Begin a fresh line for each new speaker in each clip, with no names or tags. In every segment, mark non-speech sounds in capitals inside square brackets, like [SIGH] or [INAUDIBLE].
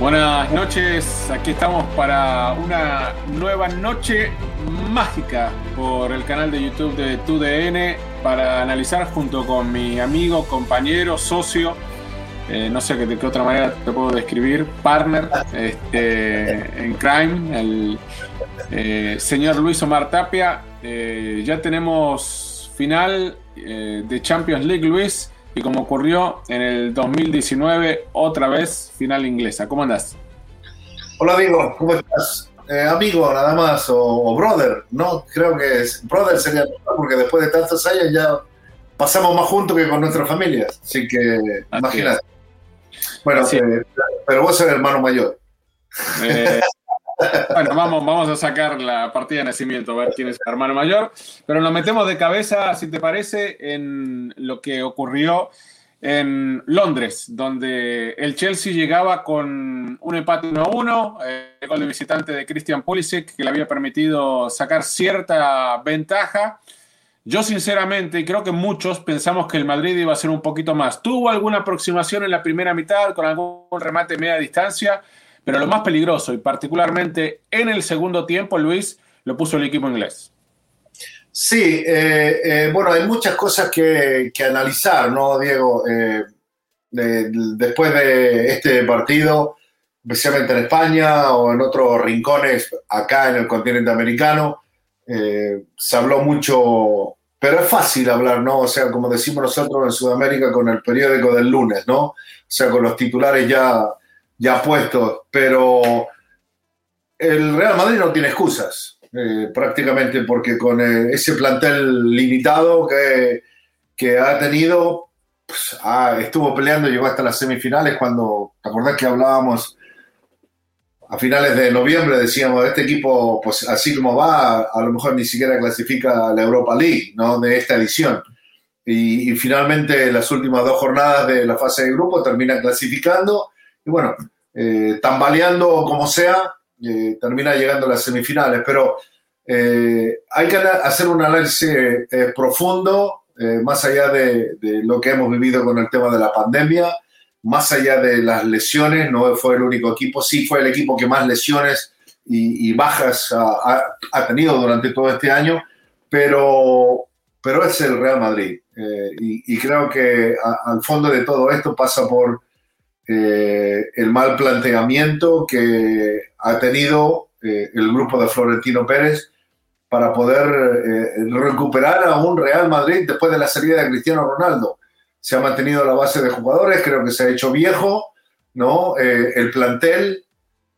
Buenas noches, aquí estamos para una nueva noche mágica por el canal de YouTube de TUDN para analizar junto con mi amigo, compañero, socio, eh, no sé de qué otra manera te puedo describir, partner este, en crime, el eh, señor Luis Omar Tapia. Eh, ya tenemos final de Champions League, Luis. Y como ocurrió en el 2019, otra vez final inglesa. ¿Cómo andás?
Hola, amigo, ¿cómo estás? Eh, amigo, nada más, o, brother, ¿no? Creo que es, brother sería mejor porque después de tantos años ya pasamos más juntos que con nuestras familias. Así que, imagínate. Bueno, eh, pero vos eres hermano mayor.
Eh, bueno, vamos, vamos a sacar la partida de nacimiento, a ver quién es el hermano mayor. Pero nos metemos de cabeza, si te parece, en lo que ocurrió en Londres, donde el Chelsea llegaba con un empate 1-1, eh, el gol de visitante de Christian Pulisic, que le había permitido sacar cierta ventaja. Yo sinceramente, creo que muchos pensamos que el Madrid iba a ser un poquito más. Tuvo alguna aproximación en la primera mitad con algún remate media distancia, pero lo más peligroso, y particularmente en el segundo tiempo, Luis, lo puso el equipo inglés.
Sí, eh, eh, bueno, hay muchas cosas que, analizar, ¿no, Diego? Eh, después de este partido, especialmente en España o en otros rincones acá en el continente americano, se habló mucho, pero es fácil hablar, ¿no? O sea, como decimos nosotros en Sudamérica con el periódico del lunes, ¿no? O sea, con los titulares ya ya puestos, pero el Real Madrid no tiene excusas, eh, prácticamente, porque con eh, ese plantel limitado que, que ha tenido, pues, estuvo peleando, llegó hasta las semifinales cuando, ¿te acordás que hablábamos a finales de noviembre? Decíamos, este equipo, pues así como va, a lo mejor ni siquiera clasifica a la Europa League, ¿no? De esta edición. Y, y finalmente las últimas dos jornadas de la fase de grupo termina clasificando y bueno, eh, tambaleando como sea, eh, termina llegando a las semifinales. Pero eh, hay que hacer un análisis profundo, más allá de, lo que hemos vivido con el tema de la pandemia, más allá de las lesiones, no fue el único equipo, sí fue el equipo que más lesiones y, bajas ha, tenido durante todo este año, pero, pero es el Real Madrid. Y, creo que al fondo de todo esto pasa por eh, el mal planteamiento que ha tenido eh, el grupo de Florentino Pérez para poder eh, recuperar a un Real Madrid después de la salida de Cristiano Ronaldo. Se ha mantenido la base de jugadores, creo que se ha hecho viejo, ¿no? el plantel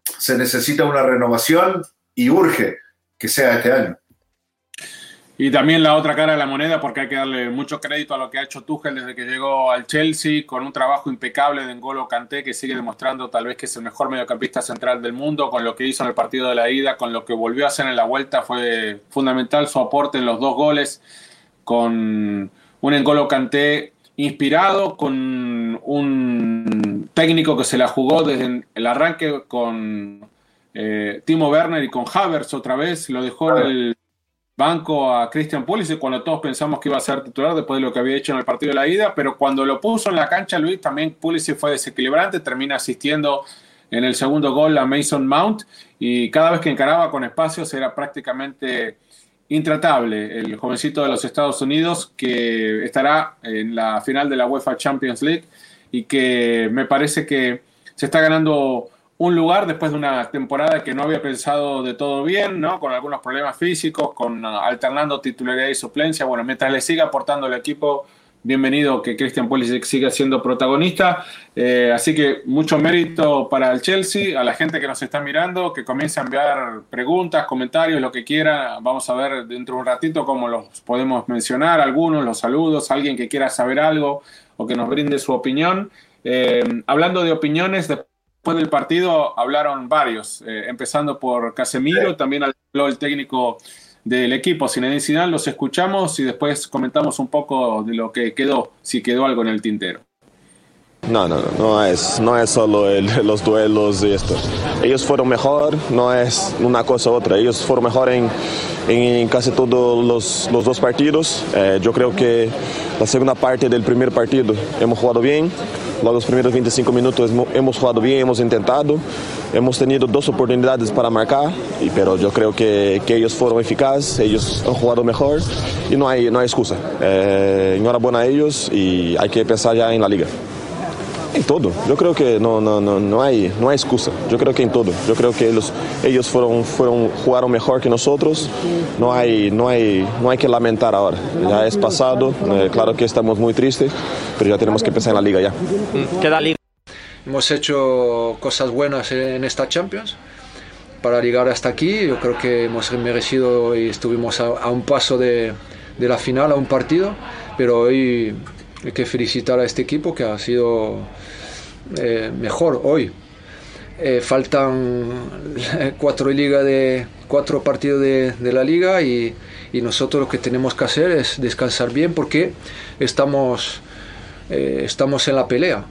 se necesita una renovación y urge que sea este año.
Y también la otra cara de la moneda, porque hay que darle mucho crédito a lo que ha hecho Tuchel desde que llegó al Chelsea, con un trabajo impecable de N'Golo Kanté, que sigue demostrando tal vez que es el mejor mediocampista central del mundo, con lo que hizo en el partido de la ida, con lo que volvió a hacer en la vuelta, fue fundamental su aporte en los dos goles, con un N'Golo Kanté inspirado, con un técnico que se la jugó desde el arranque con eh, Timo Werner y con Havertz otra vez, lo dejó en el banco a Christian Pulisic cuando todos pensamos que iba a ser titular después de lo que había hecho en el partido de la ida, pero cuando lo puso en la cancha Luis, también Pulisic fue desequilibrante, termina asistiendo en el segundo gol a Mason Mount y cada vez que encaraba con espacios era prácticamente intratable el jovencito de los Estados Unidos que estará en la final de la UEFA Champions League y que me parece que se está ganando un lugar después de una temporada que no había pensado de todo bien, ¿no? Con algunos problemas físicos, con ah, alternando titularidad y suplencia. Bueno, mientras le siga aportando el equipo, bienvenido que Christian Pulisic siga siendo protagonista. Eh, así que mucho mérito para el Chelsea, a la gente que nos está mirando, que comience a enviar preguntas, comentarios, lo que quiera. Vamos a ver dentro de un ratito cómo los podemos mencionar, algunos, los saludos, alguien que quiera saber algo o que nos brinde su opinión. Eh, hablando de opiniones, después del partido hablaron varios, eh, empezando por Casemiro, también habló el técnico del equipo Zinedine Zidane, los escuchamos y después comentamos un poco de lo que quedó, si quedó algo en el tintero.
No, no, no, es, no es solo [LAUGHS] los duelos y esto. Ellos fueron mejor, no es una cosa u otra. Ellos fueron mejor en, en casi todos los, los dos partidos. Eh, yo creo que la segunda parte del primer partido hemos jugado bien. Los primeros 25 minutos hemos jugado bien, hemos intentado. Hemos tenido dos oportunidades para marcar, pero yo creo que, que ellos fueron eficaces, ellos han jugado mejor y no hay, no hay excusa. Eh, enhorabuena a ellos y hay que pensar ya en la liga. En todo, yo creo que no, no, no, no, hay, no hay excusa, yo creo que en todo, yo creo que ellos, ellos fueron, fueron, jugaron mejor que nosotros, no hay, no, hay, no hay que lamentar ahora, ya es pasado, eh, claro que estamos muy tristes, pero ya tenemos que pensar en la liga ya.
¿Queda liga? Hemos hecho cosas buenas en esta Champions. Para llegar hasta aquí. Yo creo que hemos merecido y estuvimos a, un paso de, la final, a un partido, pero hoy hay que felicitar a este equipo que ha sido eh, mejor hoy. Eh, faltan [LAUGHS] cuatro liga de cuatro partidos de, la liga y, nosotros lo que tenemos que hacer es descansar bien porque estamos eh, estamos en la pelea.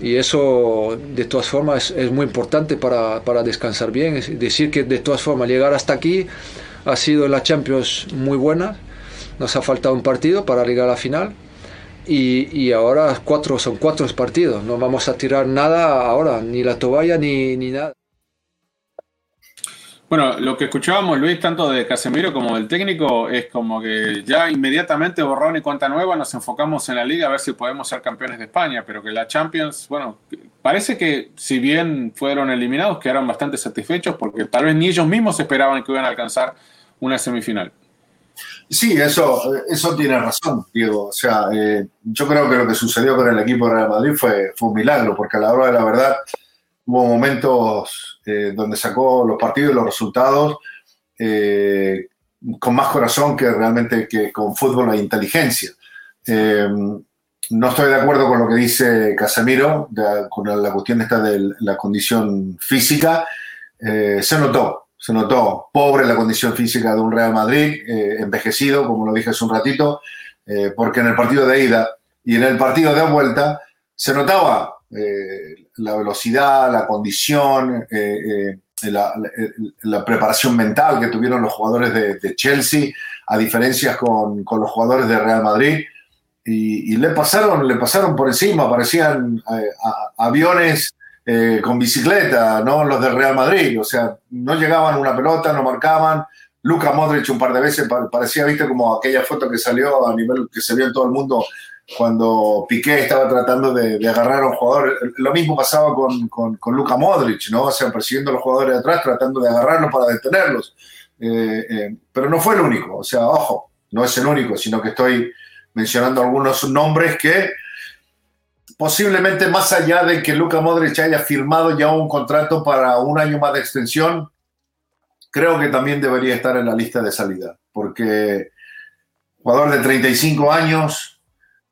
Y eso, de todas formas, es, muy importante para, para, descansar bien. Decir, que de todas formas, llegar hasta aquí ha sido en la Champions muy buena. Nos ha faltado un partido para llegar a la final. Y, ahora cuatro, son cuatro partidos. No vamos a tirar nada ahora, ni la toalla ni, ni nada.
Bueno, lo que escuchábamos, Luis, tanto de Casemiro como del técnico, es como que ya inmediatamente borrón y cuenta nueva, nos enfocamos en la liga a ver si podemos ser campeones de España, pero que la Champions, bueno, parece que si bien fueron eliminados, quedaron bastante satisfechos porque tal vez ni ellos mismos esperaban que iban a alcanzar una semifinal.
Sí, eso, eso tiene razón, Diego. O sea, eh, yo creo que lo que sucedió con el equipo de Real Madrid fue, fue un milagro, porque a la hora de la verdad hubo momentos eh, donde sacó los partidos y los resultados eh, con más corazón que realmente que con fútbol e inteligencia. Eh, no estoy de acuerdo con lo que dice Casemiro, con la cuestión esta de la condición física. se notó, se notó pobre la condición física de un Real Madrid, envejecido, como lo dije hace un ratito, porque en el partido de ida y en el partido de vuelta se notaba la velocidad, la condición, eh, eh, la, preparación mental que tuvieron los jugadores de, Chelsea, a diferencias con, los jugadores de Real Madrid. Y, le, pasaron, le pasaron por encima, parecían eh, aviones con bicicleta, ¿no? Los del Real Madrid. O sea, no llegaban una pelota, no marcaban. Luca Modric un par de veces parecía, viste, como aquella foto que salió a nivel que se vio en todo el mundo cuando Piqué estaba tratando de, agarrar a un jugador. Lo mismo pasaba con, con, Luka Modric, ¿no? O sea, persiguiendo a los jugadores de atrás, tratando de agarrarlos para detenerlos. Eh, eh, pero no fue el único, o sea, ojo, no es el único, sino que estoy mencionando algunos nombres que posiblemente más allá de que Luka Modric haya firmado ya un contrato para un año más de extensión, creo que también debería estar en la lista de salida, porque jugador de 35 años,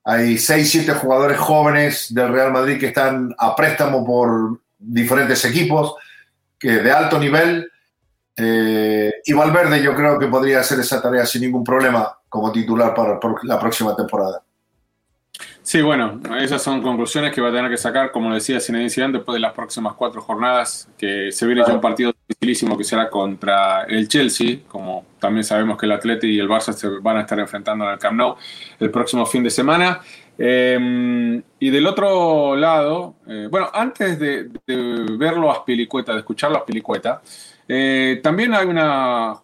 hay 6, 7 jugadores jóvenes del Real Madrid que están a préstamo por diferentes equipos que de alto nivel. Eh, y Valverde yo creo que podría hacer esa tarea sin ningún problema como titular para, la próxima temporada.
Sí, bueno, esas son conclusiones que va a tener que sacar, como decía Zinedine Zidane, después de las próximas cuatro jornadas, que se viene ya un partido dificilísimo que será contra el Chelsea, como también sabemos que el Atleti y el Barça se van a estar enfrentando en el Camp Nou el próximo fin de semana. Em, y del otro lado, eh, bueno, antes de, verlo a Spilicueta, de escucharlo a Spilicueta, eh, también hay una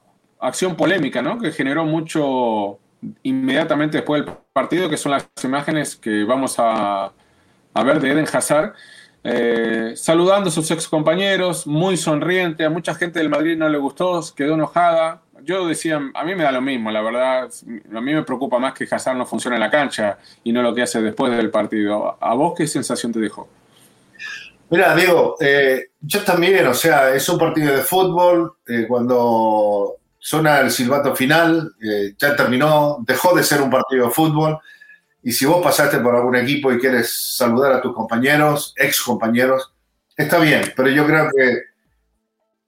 acción polémica, ¿no? Que generó mucho inmediatamente después del partido, que son las imágenes que vamos a, ver de Eden Hazard, eh, saludando a sus ex compañeros, muy sonriente, a mucha gente del Madrid no le gustó, quedó enojada, yo decía, a mí me da lo mismo, la verdad. A mí me preocupa más que Hazard no funcione en la cancha y no lo que hace después del partido. ¿A vos qué sensación te dejó?
Mira, Diego, eh, yo también, o sea, es un partido de fútbol. Eh, cuando suena el silbato final, eh, ya terminó, dejó de ser un partido de fútbol. Y si vos pasaste por algún equipo y quieres saludar a tus compañeros, ex compañeros, está bien, pero yo creo que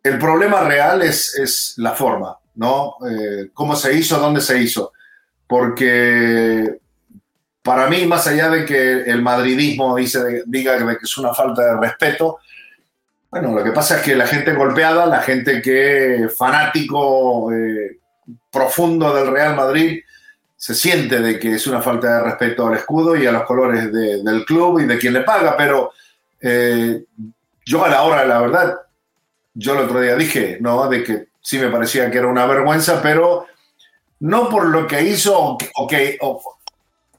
el problema real es, es la forma, ¿no? Eh, ¿Cómo se hizo? ¿Dónde se hizo? Porque para mí, más allá de que el madridismo dice, diga que es una falta de respeto, bueno, lo que pasa es que la gente golpeada, la gente que fanático eh, profundo del Real Madrid, se siente de que es una falta de respeto al escudo y a los colores del club y de quien le paga, pero eh, yo a la hora, la verdad, yo el otro día dije, ¿no? De que sí me parecía que era una vergüenza, pero no por lo que hizo,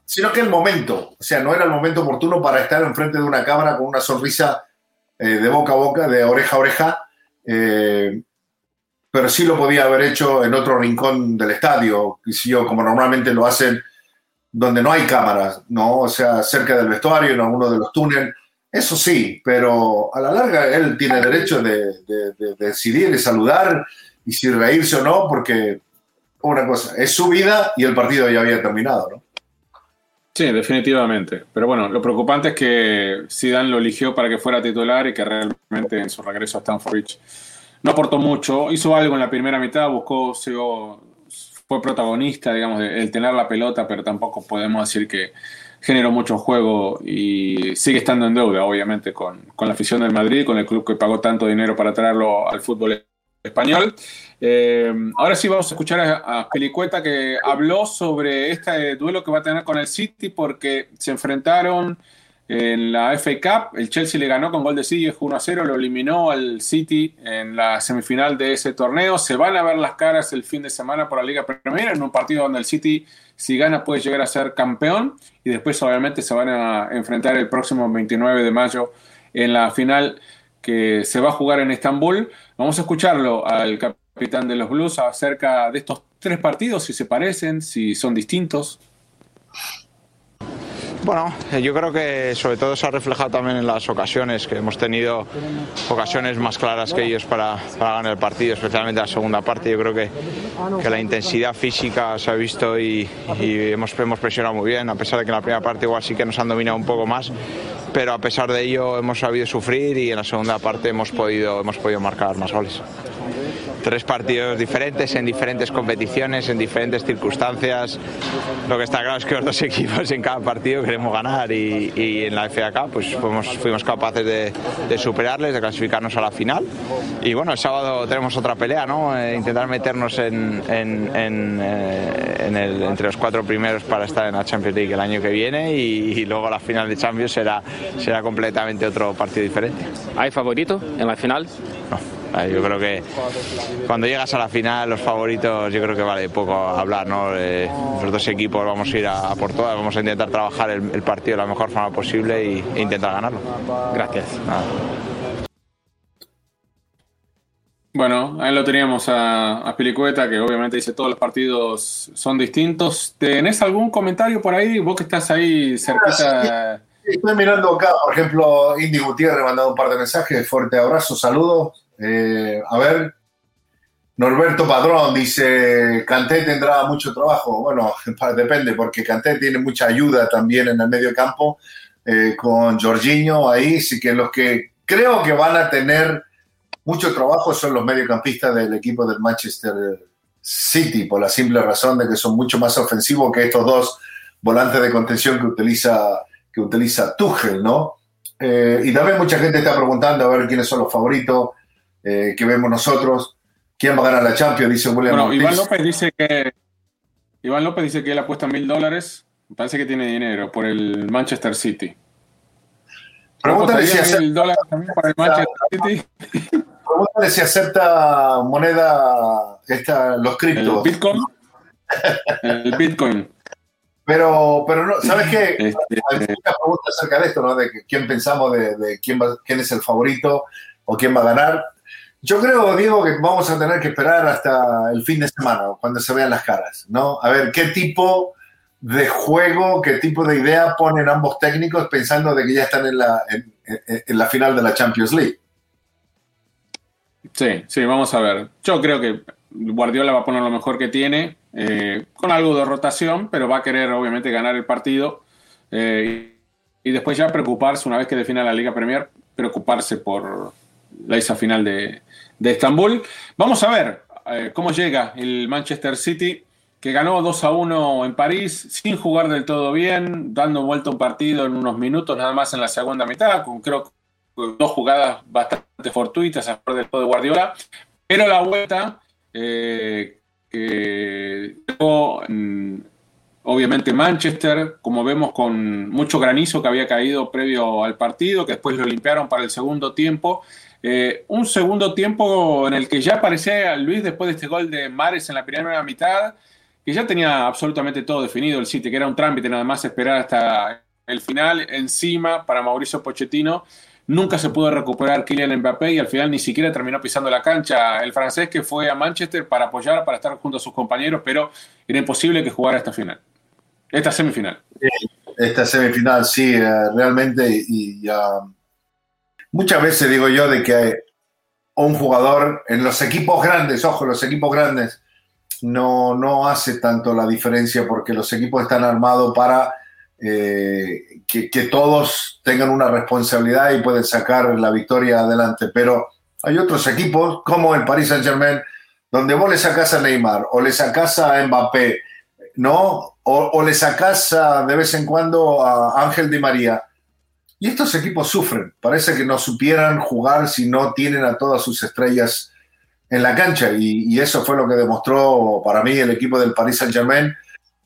sino que el momento, o sea, no era el momento oportuno para estar enfrente de una cámara con una sonrisa eh, de boca a boca, de oreja a oreja, eh, pero sí lo podía haber hecho en otro rincón del estadio, como normalmente lo hacen donde no hay cámaras, ¿no? O sea, cerca del vestuario, en alguno de los túneles. Eso sí, pero a la larga él tiene derecho de, decidir, de saludar y si reírse o no, porque una cosa, es su vida y el partido ya había terminado, ¿no?
Sí, definitivamente. Pero bueno, lo preocupante es que Zidane lo eligió para que fuera titular y que realmente en su regreso a Stanford Bridge no aportó mucho. Hizo algo en la primera mitad, buscó, fue protagonista, digamos, el tener la pelota, pero tampoco podemos decir que generó mucho juego y sigue estando en deuda, obviamente, con, la afición del Madrid, con el club que pagó tanto dinero para traerlo al fútbol español. Eh, ahora sí vamos a escuchar a, Pelicueta que habló sobre este duelo que va a tener con el City porque se enfrentaron en la FA Cup. El Chelsea le ganó con gol de City 1 a 0, lo eliminó al City en la semifinal de ese torneo. Se van a ver las caras el fin de semana por la Liga Premier en un partido donde el City si gana puede llegar a ser campeón y después obviamente se van a enfrentar el próximo 29 de mayo en la final que se va a jugar en Estambul. Vamos a escucharlo al capitán de los Blues acerca de estos tres partidos, si se parecen, si son distintos.
Bueno, eh, yo creo que sobre todo se ha reflejado también en las ocasiones, que hemos tenido ocasiones más claras que ellos para, ganar el partido, especialmente la segunda parte. Yo creo que, que la intensidad física se ha visto y, hemos, hemos presionado muy bien, a pesar de que en la primera parte igual sí que nos han dominado un poco más, pero a pesar de ello hemos sabido sufrir y en la segunda parte hemos podido, hemos podido marcar más goles tres partidos diferentes en diferentes competiciones, en diferentes circunstancias. Lo que está claro es que los dos [LAUGHS] equipos en cada partido queremos ganar y, en la FA pues fuimos, fuimos capaces de, superarles, de clasificarnos a la final. Y bueno, el sábado tenemos otra pelea, ¿no? Eh, intentar meternos en, eh, el, entre los cuatro primeros para estar en la Champions League el año que viene y, luego la final de Champions será, será completamente otro partido diferente.
¿Hay favorito en la final?
No. Yo creo que cuando llegas a la final, los favoritos, yo creo que vale poco hablar, ¿no? Eh, los dos equipos vamos a ir a, por todas, vamos a intentar trabajar el, partido de la mejor forma posible y, e intentar ganarlo.
Gracias.
Bueno, ahí lo teníamos a, a Pelicueta, que obviamente dice todos los partidos son distintos. ¿Tenés algún comentario por ahí? Vos que estás ahí cerquita.
Estoy mirando acá, por ejemplo, Indy Gutiérrez mandado un par de mensajes. Fuerte abrazo, saludos. Eh, a ver, Norberto Padrón dice, Canté tendrá mucho trabajo. Bueno, [LAUGHS] depende, porque Canté tiene mucha ayuda también en el medio campo eh, con Jorginho ahí, sí que los que creo que van a tener mucho trabajo son los mediocampistas del equipo del Manchester City, por la simple razón de que son mucho más ofensivos que estos dos volantes de contención que utiliza, que utiliza Tuchel, ¿no? Eh, y también mucha gente está preguntando a ver quiénes son los favoritos. Eh, que vemos nosotros. ¿Quién va a ganar la Champions? Dice William
bueno, Iván López dice que Iván López dice que él apuesta mil dólares. Parece que tiene dinero por el Manchester City.
Pregúntale si acepta, el Manchester City. [LAUGHS] Pregúntale si acepta moneda esta, los criptos.
El Bitcoin. el Bitcoin.
Pero, pero no, ¿sabes qué? Este, Hay muchas preguntas acerca de esto, ¿no? De quién pensamos, de, quién, quién es el favorito o quién va a ganar. Yo creo, Diego, que vamos a tener que esperar hasta el fin de semana, cuando se vean las caras, ¿no? A ver qué tipo de juego, qué tipo de idea ponen ambos técnicos pensando de que ya están en la, en, la final de la Champions League.
Sí, sí, vamos a ver. Yo creo que Guardiola va a poner lo mejor que tiene, eh, con algo de rotación, pero va a querer obviamente ganar el partido eh, y después ya preocuparse, una vez que defina la Liga Premier, preocuparse por la esa final de, Estambul. Vamos a ver eh, cómo llega el Manchester City, que ganó 2 a 1 en París, sin jugar del todo bien, dando vuelta un partido en unos minutos, nada más en la segunda mitad, con creo dos jugadas bastante fortuitas a favor del todo de Guardiola, pero la vuelta eh, que obviamente Manchester, como vemos con mucho granizo que había caído previo al partido, que después lo limpiaron para el segundo tiempo. Eh, un segundo tiempo en el que ya aparecía Luis después de este gol de Mares en la primera mitad, que ya tenía absolutamente todo definido el City, que era un trámite nada más esperar hasta el final, encima para Mauricio Pochettino Nunca se pudo recuperar Kylian Mbappé y al final ni siquiera terminó pisando la cancha. El francés que fue a Manchester para apoyar, para estar junto a sus compañeros, pero era imposible que jugara esta final. Esta semifinal.
Esta semifinal, sí, eh, realmente. Y, muchas veces digo yo de que un jugador en los equipos grandes, ojo, los equipos grandes, no, no hace tanto la diferencia porque los equipos están armados para eh, que, todos tengan una responsabilidad y pueden sacar la victoria adelante. Pero hay otros equipos, como el Paris Saint Germain, donde vos le sacás a Neymar o le sacás a Mbappé, ¿no? O, le sacás de vez en cuando a Ángel Di María. Y estos equipos sufren. Parece que no supieran jugar si no tienen a todas sus estrellas en la cancha. Y, eso fue lo que demostró para mí el equipo del Paris Saint Germain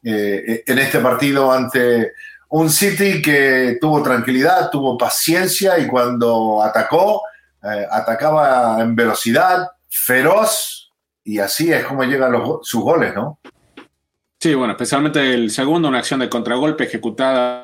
eh, en este partido ante un City que tuvo tranquilidad, tuvo paciencia y cuando atacó, eh, atacaba en velocidad, feroz, y así es como llegan sus goles, ¿no?
Sí, bueno, especialmente el segundo, una acción de contragolpe ejecutada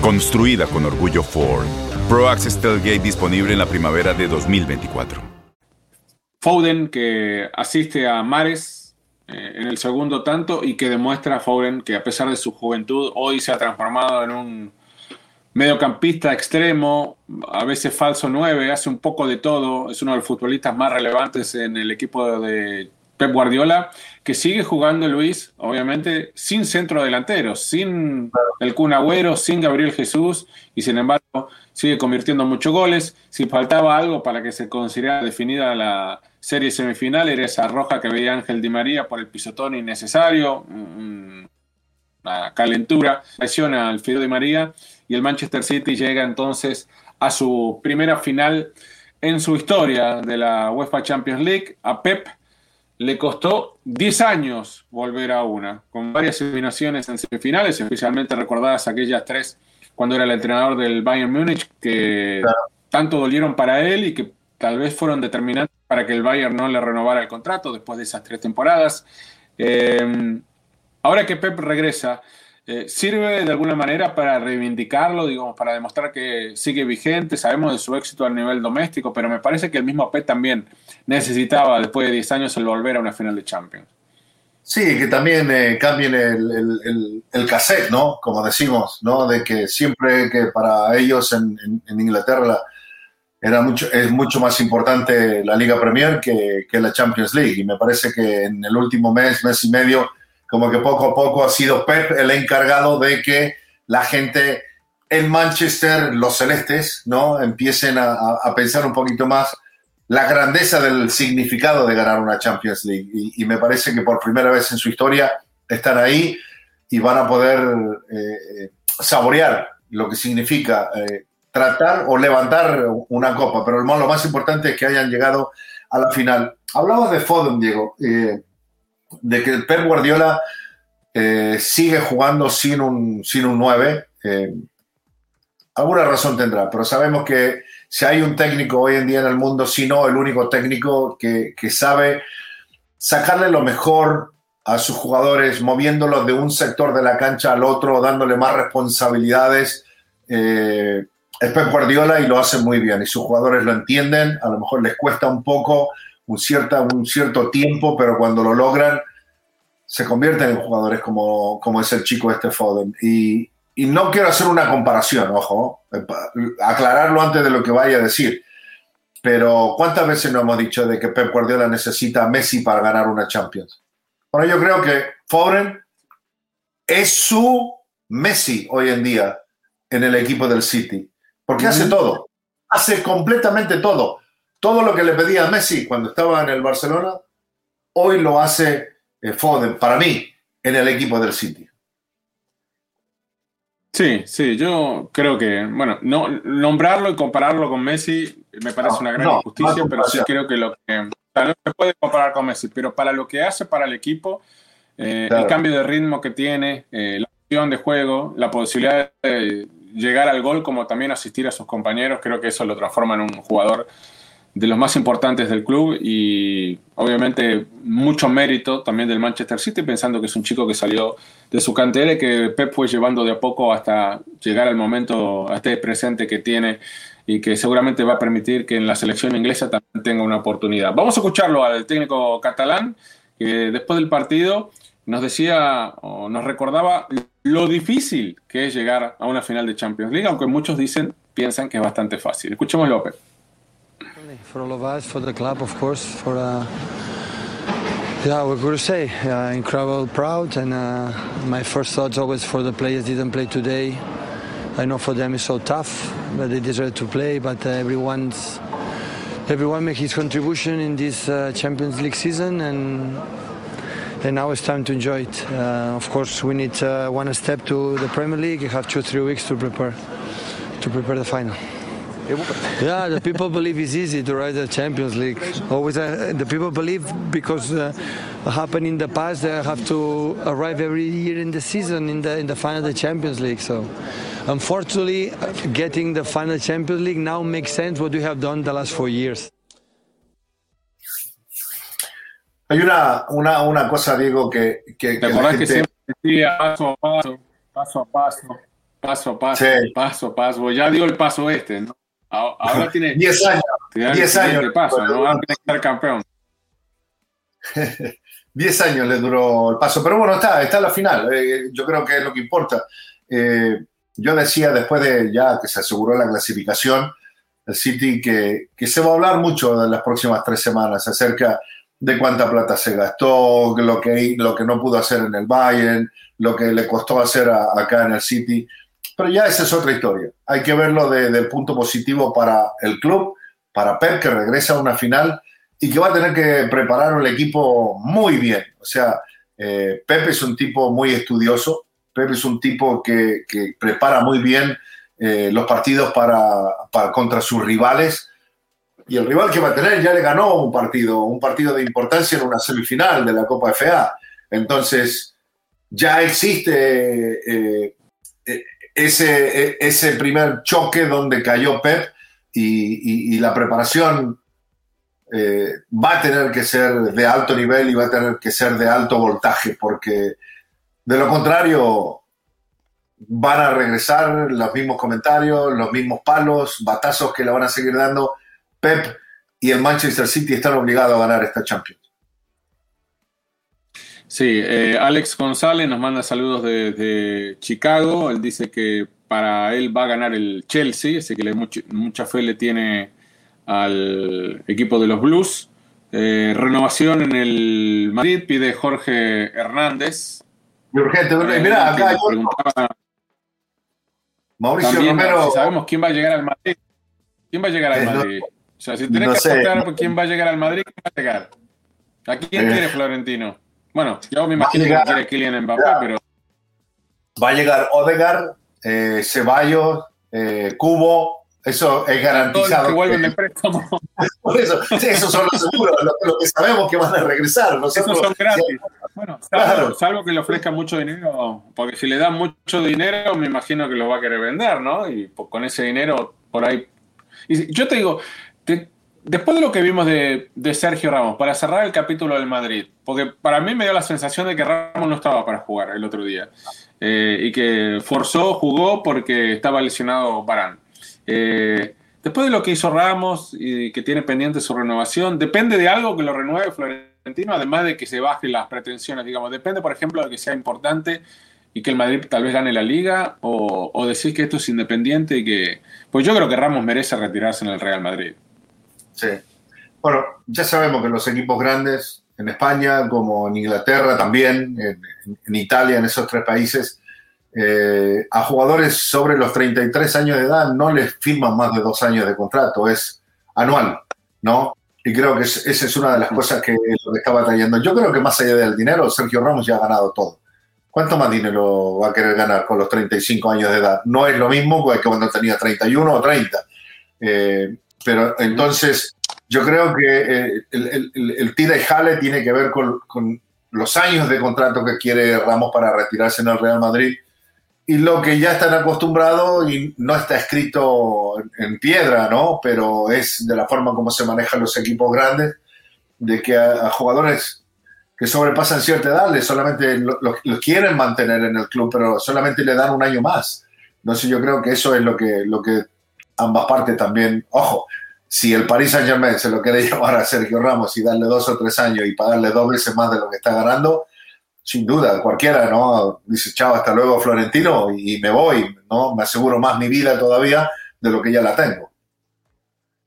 Construida con orgullo Ford. Pro Access Tailgate disponible en la primavera de 2024.
Foden, que asiste a Mares eh, en el segundo tanto y que demuestra a Foden que a pesar de su juventud hoy se ha transformado en un mediocampista extremo, a veces falso 9, hace un poco de todo, es uno de los futbolistas más relevantes en el equipo de Pep Guardiola, que sigue jugando Luis, obviamente, sin centro delantero, sin el Kun Agüero, sin Gabriel Jesús, y sin embargo sigue convirtiendo muchos goles. Si faltaba algo para que se considerara definida la serie semifinal, era esa roja que veía Ángel Di María por el pisotón innecesario, una calentura, presiona al Fido Di María, y el Manchester City llega entonces a su primera final en su historia de la UEFA Champions League, a Pep le costó 10 años volver a una, con varias eliminaciones en semifinales, especialmente recordadas aquellas tres cuando era el entrenador del Bayern Múnich, que tanto dolieron para él y que tal vez fueron determinantes para que el Bayern no le renovara el contrato después de esas tres temporadas. Eh, ahora que Pep regresa, eh, ¿Sirve de alguna manera para reivindicarlo, digamos, para demostrar que sigue vigente? Sabemos de su éxito a nivel doméstico, pero me parece que el mismo Pep también necesitaba, después de 10 años, el volver a una final de Champions.
Sí, que también eh, cambien el, el, cassette, ¿no? Como decimos, ¿no? De que siempre que para ellos en, Inglaterra era mucho, es mucho más importante la Liga Premier que, que la Champions League. Y me parece que en el último mes, mes y medio, como que poco a poco ha sido Pep el encargado de que la gente en Manchester, los celestes, ¿no? Empiecen a, pensar un poquito más la grandeza del significado de ganar una Champions League. Y, me parece que por primera vez en su historia están ahí y van a poder eh, saborear lo que significa eh, tratar o levantar una copa. Pero lo más importante es que hayan llegado a la final. Hablabas de Foden, Diego, eh, de que Pep Guardiola eh, sigue jugando sin un, sin un 9. Eh, alguna razón tendrá, pero sabemos que si hay un técnico hoy en día en el mundo, si no el único técnico que, que sabe sacarle lo mejor a sus jugadores, moviéndolos de un sector de la cancha al otro, dándole más responsabilidades. Eh, es Pep Guardiola y lo hace muy bien. Y sus jugadores lo entienden, a lo mejor les cuesta un poco, un, cierta, un cierto tiempo, pero cuando lo logran, se convierten en jugadores como, como es el chico este Foden. Y, y no quiero hacer una comparación, ojo, eh, aclararlo antes de lo que vaya a decir. Pero ¿cuántas veces no hemos dicho de que Pep Guardiola necesita a Messi para ganar una Champions? Bueno, yo creo que Foden es su Messi hoy en día en el equipo del City, porque hace todo, hace completamente todo. Todo lo que le pedía a Messi cuando estaba en el Barcelona, hoy lo hace eh, Foden, para mí, en el equipo del City.
Sí, sí, yo creo que, bueno, no, nombrarlo y compararlo con Messi me parece una gran injusticia, pero sí creo que lo que, no se puede comparar con Messi, pero para lo que hace para el equipo, eh, el cambio de ritmo que tiene, eh, la opción de juego, la posibilidad de llegar al gol como también asistir a sus compañeros, creo que eso lo transforma en un jugador de los más importantes del club y obviamente mucho mérito también del Manchester City, pensando que es un chico que salió de su cantera y que Pep fue llevando de a poco hasta llegar al momento, a este presente que tiene y que seguramente va a permitir que en la selección inglesa también tenga una oportunidad. Vamos a escucharlo al técnico catalán, que después del partido nos decía o nos recordaba lo difícil que es llegar a una final de Champions League, aunque muchos dicen, piensan que es bastante fácil. Escuchemos López.
For all of us, for the club, of course, for uh, yeah, what could I say? Uh, incredible, proud, and uh, my first thoughts always for the players didn't play today. I know for them it's so tough, but they deserve to play. But uh, everyone's everyone make his contribution in this uh, Champions League season, and and now it's time to enjoy it. Uh, of course, we need uh, one step to the Premier League. You have two, three weeks to prepare to prepare the final. Yeah, the people believe it's easy to ride the Champions League. Always, uh, the people believe because uh, happened in the past they have to arrive every year in the season in the in the final of the Champions League. So, unfortunately, getting the final Champions League now makes sense what we have done the last four years.
Hay una, una, una cosa, Diego, que... que,
¿Te acordás que siempre decía paso a paso, paso a paso, paso a paso, sí. paso a paso? Ya dio el paso este, ¿no? Ahora [LAUGHS] tiene
10 años. 10 años.
Paso, ¿no? Ahora tiene que ser campeón. [LAUGHS]
10 años le duró el paso, pero bueno, está, está en la final. Eh, yo creo que es lo que importa. Eh, yo decía después de ya que se aseguró la clasificación, el City, que, que se va a hablar mucho en las próximas tres semanas acerca de cuánta plata se gastó, lo que, lo que no pudo hacer en el Bayern, lo que le costó hacer a, acá en el City. Pero ya esa es otra historia. Hay que verlo desde el punto positivo para el club, para Pep, que regresa a una final y que va a tener que preparar el equipo muy bien. O sea, eh, Pep es un tipo muy estudioso, Pep es un tipo que, que prepara muy bien eh, los partidos para, para, contra sus rivales. Y el rival que va a tener ya le ganó un partido, un partido de importancia en una semifinal de la Copa FA. Entonces, ya existe eh, ese, ese primer choque donde cayó Pep y la preparación eh, va a tener que ser de alto nivel y va a tener que ser de alto voltaje, porque de lo contrario van a regresar los mismos comentarios, los mismos palos, batazos que le van a seguir dando. Pep y el Manchester City están obligados a ganar esta Champions.
Sí, eh, Alex González nos manda saludos desde de Chicago. Él dice que para él va a ganar el Chelsea, así que le, mucha, mucha fe le tiene al equipo de los Blues. Eh, renovación en el Madrid, pide Jorge Hernández.
Urgente, eh, mira, acá
Mauricio también, Romero. Si sabemos quién va a llegar al Madrid. ¿Quién va a llegar al Madrid? O sea, si tenés no que apostar quién va a llegar al Madrid, ¿quién va a llegar? ¿A quién quiere Florentino? Bueno, yo me imagino llegar, que quiere Kylian Mbappé, ya. pero.
Va a llegar Odegaard, eh, Ceballos, eh, Cubo, Eso es garantizado.
que vuelven de préstamo. [LAUGHS]
Por eso, sí, esos son los seguros, lo, lo, que sabemos que van a regresar. Nosotros,
esos son gratis. Bueno, salvo, claro. salvo, que le ofrezcan mucho dinero, porque si le dan mucho dinero, me imagino que lo va a querer vender, ¿no? Y pues, con ese dinero, por ahí. Y yo te digo, después de lo que vimos de, Sergio Ramos, para cerrar el capítulo del Madrid, porque para mí me dio la sensación de que Ramos no estaba para jugar el otro día. Eh, y que forzó, jugó porque estaba lesionado Barán. Eh, después de lo que hizo Ramos y que tiene pendiente su renovación, depende de algo que lo renueve Florentino, además de que se bajen las pretensiones, digamos. Depende, por ejemplo, de que sea importante y que el Madrid tal vez gane la liga, o, o decir que esto es independiente y que. Pues yo creo que Ramos merece retirarse en el Real Madrid.
Sí. Bueno, ya sabemos que los equipos grandes, en España como en Inglaterra también, en, en Italia, en esos tres países, eh, a jugadores sobre los 33 años de edad no les firman más de dos años de contrato, es anual, ¿no? Y creo que es, esa es una de las cosas que lo que estaba trayendo. Yo creo que más allá del dinero, Sergio Ramos ya ha ganado todo. ¿Cuánto más dinero va a querer ganar con los 35 años de edad? No es lo mismo que cuando tenía 31 o 30. Eh, pero entonces, yo creo que eh, el, el, el, tira y jale tiene que ver con, con los años de contrato que quiere Ramos para retirarse en el Real Madrid y lo que ya están acostumbrados y no está escrito en piedra, ¿no? Pero es de la forma como se manejan los equipos grandes, de que a, a jugadores que sobrepasan cierta edad les solamente los lo, lo quieren mantener en el club, pero solamente le dan un año más. Entonces yo creo que eso es lo que, lo que ambas partes también, ojo, si el Paris Saint Germain se lo quiere [LAUGHS] llevar a Sergio Ramos y darle dos o tres años y pagarle dos veces más de lo que está ganando, sin duda, cualquiera, ¿no? Dice, chao, hasta luego, Florentino, y me voy, ¿no? Me aseguro más mi vida todavía de lo que ya la tengo.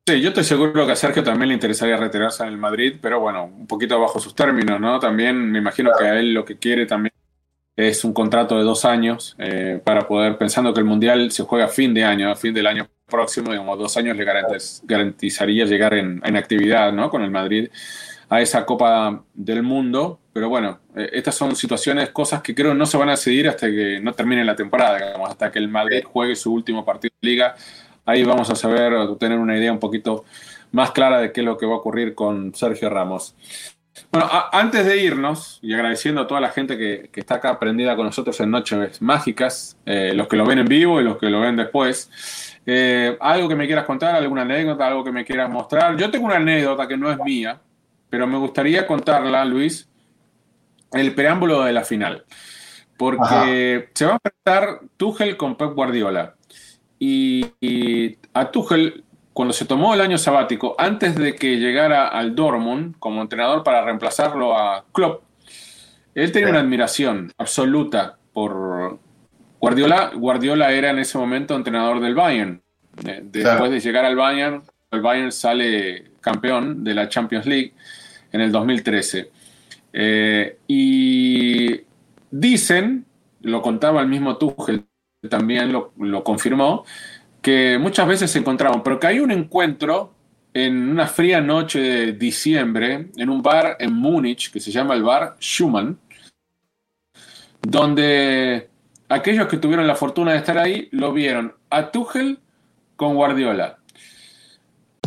Sí, yo estoy seguro que a Sergio también le interesaría retirarse en el Madrid, pero bueno, un poquito bajo sus términos, ¿no? También me imagino que a él lo que quiere también es un contrato de dos años eh, para poder, pensando que el Mundial se juega a fin de año, a fin del año próximo, digamos, dos años le garantiz, garantizaría llegar en, en actividad, ¿no? Con el Madrid a esa Copa del Mundo. Pero bueno, eh, estas son situaciones, cosas que creo no se van a decidir hasta que no termine la temporada, digamos, hasta que el Madrid juegue su último partido de liga. Ahí vamos a saber, tener una idea un poquito más clara de qué es lo que va a ocurrir con Sergio Ramos. Bueno, antes de irnos, y agradeciendo a toda la gente que, que está acá prendida con nosotros en Noches Mágicas, eh, los que lo ven en vivo y los que lo ven después, eh, algo que me quieras contar, alguna anécdota, algo que me quieras mostrar. Yo tengo una anécdota que no es mía, pero me gustaría contarla, Luis, el preámbulo de la final. Porque Ajá. se va a enfrentar Tuchel con Pep Guardiola. Y, y, a Tuchel, cuando se tomó el año sabático, antes de que llegara al Dortmund como entrenador para reemplazarlo a Klopp, él tenía una admiración absoluta por Guardiola. Guardiola era en ese momento entrenador del Bayern. Después claro. de llegar al Bayern, el Bayern sale campeón de la Champions League en el 2013. Eh, y dicen, lo contaba el mismo Tuchel, también lo, lo, confirmó, que muchas veces se encontraban, pero que hay un encuentro en una fría noche de diciembre en un bar en Múnich que se llama el bar Schumann, donde aquellos que tuvieron la fortuna de estar ahí lo vieron a Tuchel con Guardiola,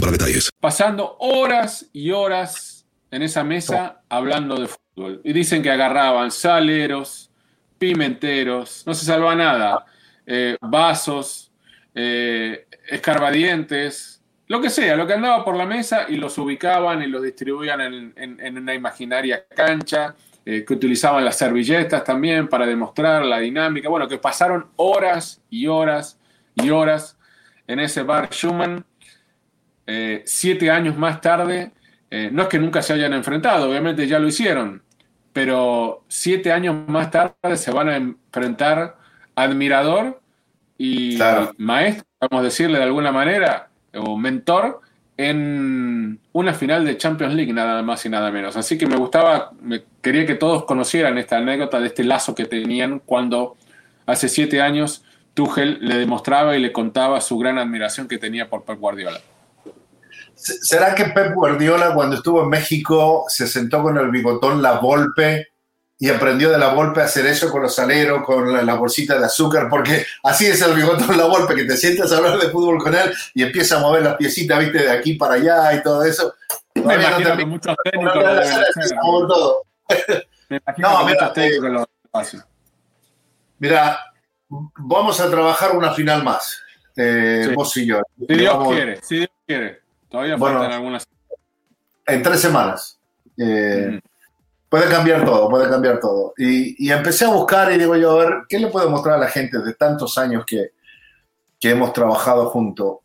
para detalles.
Pasando horas y horas en esa mesa hablando de fútbol. Y dicen que agarraban saleros, pimenteros, no se salva nada, eh, vasos, eh, escarbadientes, lo que sea, lo que andaba por la mesa y los ubicaban y los distribuían en, en, en una imaginaria cancha, eh, que utilizaban las servilletas también para demostrar la dinámica. Bueno, que pasaron horas y horas y horas en ese bar Schumann eh, siete años más tarde, eh, no es que nunca se hayan enfrentado, obviamente ya lo hicieron, pero siete años más tarde se van a enfrentar admirador y claro. maestro vamos a decirle de alguna manera, o mentor, en una final de Champions League, nada más y nada menos. Así que me gustaba, me, quería que todos conocieran esta anécdota de este lazo que tenían cuando hace siete años Tuchel le demostraba y le contaba su gran admiración que tenía por Pep Guardiola.
¿Será que Pep Guardiola cuando estuvo en México se sentó con el bigotón La Volpe y aprendió de La Volpe a hacer eso con los aleros, con la, la bolsita de azúcar? Porque así es el bigotón La Volpe, que te sientas a hablar de fútbol con él y empieza a mover las piecitas, viste, de aquí para allá y todo eso.
Me imagino
te-
que muchos técnicos
no,
lo
no,
deben
no,
hacer.
no, todo.
Me imagino
No,
que
mira,
muchos técnicos lo hacen.
Mira, vamos a trabajar una final más, eh,
Sí.
vos y yo.
Si Dios
Vamos-
quiere, si Dios quiere. Todavía
Bueno.
faltan algunas.
en tres semanas. Eh,
Mm.
Puede cambiar todo, puede cambiar todo. Y, y empecé a buscar y digo yo, a ver, ¿qué le puedo mostrar a la gente de tantos años que, que hemos trabajado juntos?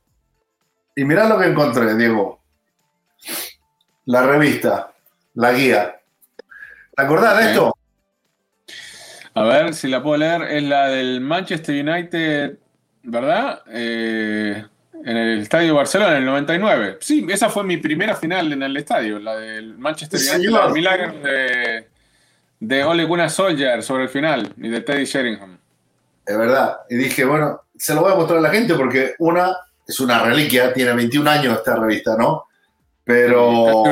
Y mirá lo que encontré, Diego. La revista, la guía. ¿Te acordás de esto?
A ver si la puedo leer. Es la del Manchester United, ¿verdad? Eh, en el Estadio Barcelona en el 99. Sí, esa fue mi primera final en el estadio, la del Manchester United, la del milagro de, de Ole Gunnar Solskjaer sobre el final y de Teddy Sheringham.
Es verdad. Y dije, bueno, se lo voy a mostrar a la gente porque una es una reliquia, tiene 21 años esta revista, ¿no? Pero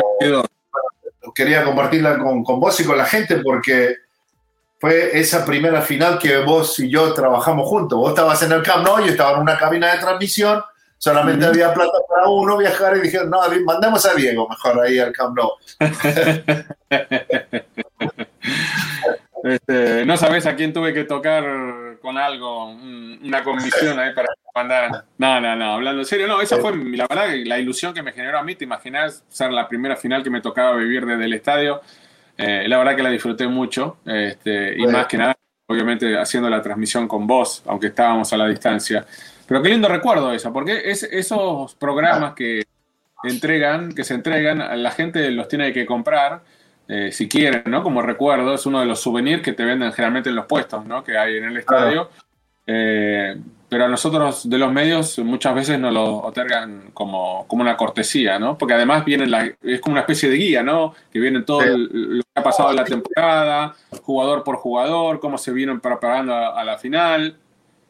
quería compartirla con, con vos y con la gente porque fue esa primera final que vos y yo trabajamos juntos. Vos estabas en el Camp Nou, yo estaba en una cabina de transmisión, solamente había plata para uno viajar y dijeron, no, mandemos a Diego mejor ahí al Camp Nou. [LAUGHS]
Este, no sabes a quién tuve que tocar con algo, un- una comisión ahí para que mandaran. No, no, no, hablando en serio, no, esa fue la verdad la ilusión que me generó a mí. Te imaginas ser la primera final que me tocaba vivir desde el estadio. Eh, la verdad que la disfruté mucho este, y
Bueno.
más que nada, obviamente, haciendo la transmisión con vos, aunque estábamos a la distancia. Pero qué lindo recuerdo esa, porque es, esos programas que entregan, que se entregan, la gente los tiene que comprar eh, si quieren, ¿no? Como recuerdo, es uno de los souvenirs que te venden generalmente en los puestos, ¿no? Que hay en el estadio. Eh, pero a nosotros de los medios muchas veces nos lo otorgan como, como una cortesía, ¿no? Porque además viene la, es como una especie de guía, ¿no? Que viene todo el- lo que ha pasado en la temporada, jugador por jugador, cómo se vieron preparando a, a la final.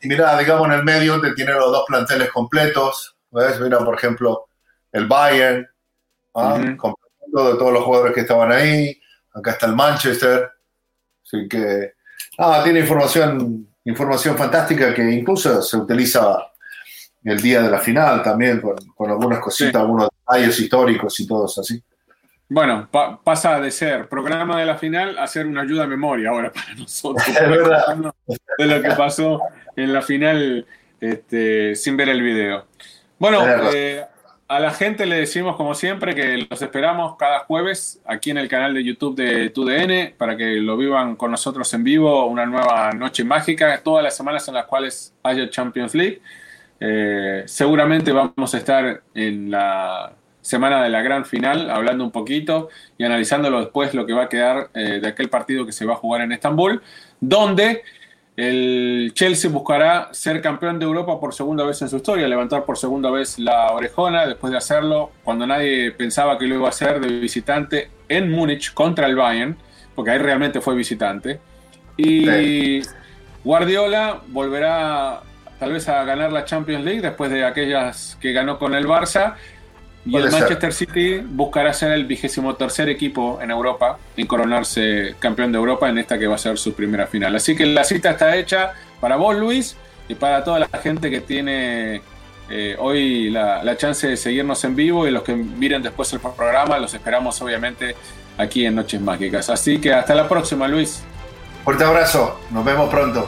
Y mira, digamos en el medio te tiene los dos planteles completos. ¿Ves? Mira, por ejemplo, el Bayern, ¿ah? Completo de todos los jugadores que estaban ahí. Acá está el Manchester. Así que, ah, tiene información, información fantástica que incluso se utiliza el día de la final también, con, con algunas cositas,
Sí.
algunos detalles históricos y todos así.
Bueno, pa- pasa de ser programa de la final a ser una ayuda a memoria ahora [LAUGHS] para nosotros.
Es verdad.
De lo que pasó en la final este, sin ver el video. Bueno, eh, a la gente le decimos como siempre que los esperamos cada jueves aquí en el canal de YouTube de TUDN para que lo vivan con nosotros en vivo, una nueva noche mágica, todas las semanas en las cuales haya Champions League. Eh, seguramente vamos a estar en la semana de la gran final hablando un poquito y analizándolo después lo que va a quedar eh, de aquel partido que se va a jugar en Estambul, donde el Chelsea buscará ser campeón de Europa por segunda vez en su historia, levantar por segunda vez la orejona después de hacerlo cuando nadie pensaba que lo iba a hacer de visitante en Múnich contra el Bayern, porque ahí realmente fue visitante. Y Guardiola volverá tal vez a ganar la Champions League después de aquellas que ganó con el Barça. Y el
ser.
Manchester City buscará ser el vigésimo tercer equipo en Europa y coronarse campeón de Europa en esta que va a ser su primera final. Así que la cita está hecha para vos, Luis, y para toda la gente que tiene eh, hoy la, la chance de seguirnos en vivo y los que miren después el programa, los esperamos obviamente aquí en Noches Mágicas. Así que hasta la próxima, Luis.
Fuerte abrazo, nos vemos pronto.